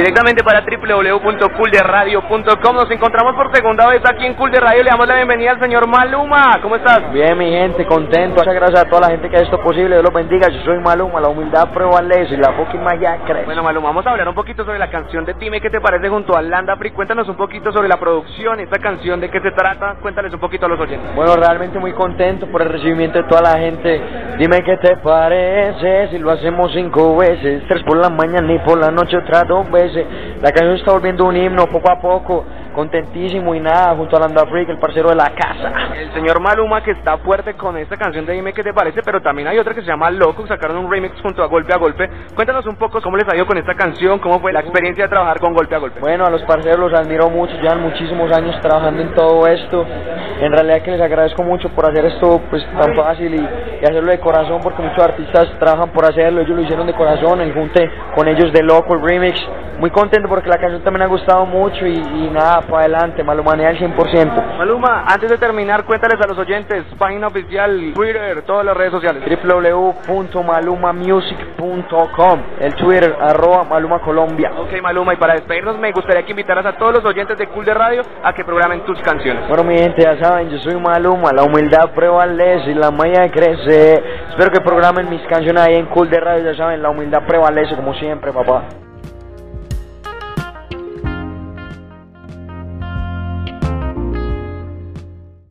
Directamente para www.coolderradio.com nos encontramos por segunda vez aquí en Cool de Radio. Le damos la bienvenida al señor Maluma. ¿Cómo estás? Bien, mi gente, contento. Muchas gracias a toda la gente que ha esto posible. Dios los bendiga. Yo soy Maluma. La humildad prueba y la fucking magia crece. Bueno, Maluma, vamos a hablar un poquito sobre la canción de Dime qué te parece junto a Landa Free. Cuéntanos un poquito sobre la producción, esta canción, de qué se trata. Cuéntales un poquito a los oyentes. Bueno, realmente muy contento por el recibimiento de toda la gente. Dime qué te parece si lo hacemos cinco veces. Tres por la mañana y por la noche otra dos veces. La canción está volviendo un himno poco a poco contentísimo y nada, junto a Landa Freak, el parcero de la casa. El señor Maluma que está fuerte con esta canción de Dime qué te parece, pero también hay otra que se llama Loco, sacaron un remix junto a Golpe a Golpe. Cuéntanos un poco cómo les ha ido con esta canción, cómo fue la experiencia de trabajar con Golpe a Golpe. Bueno, a los parceros los admiro mucho, llevan muchísimos años trabajando en todo esto. En realidad que les agradezco mucho por hacer esto pues tan fácil y, hacerlo de corazón, porque muchos artistas trabajan por hacerlo, ellos lo hicieron de corazón, el junte con ellos de Loco, el remix. Muy contento porque la canción también ha gustado mucho y, y nada, para adelante, Maluma humanidad al 100%. Maluma, antes de terminar, cuéntales a los oyentes, página oficial, Twitter, todas las redes sociales. www.malumamusic.com, el Twitter, arroba Maluma Colombia. Ok, Maluma, y para despedirnos me gustaría que invitaras a todos los oyentes de Cool de Radio a que programen tus canciones. Bueno, mi gente, ya saben, yo soy Maluma, la humildad prevalece y la maya crece. Espero que programen mis canciones ahí en Cool de Radio, ya saben, la humildad prevalece como siempre, papá.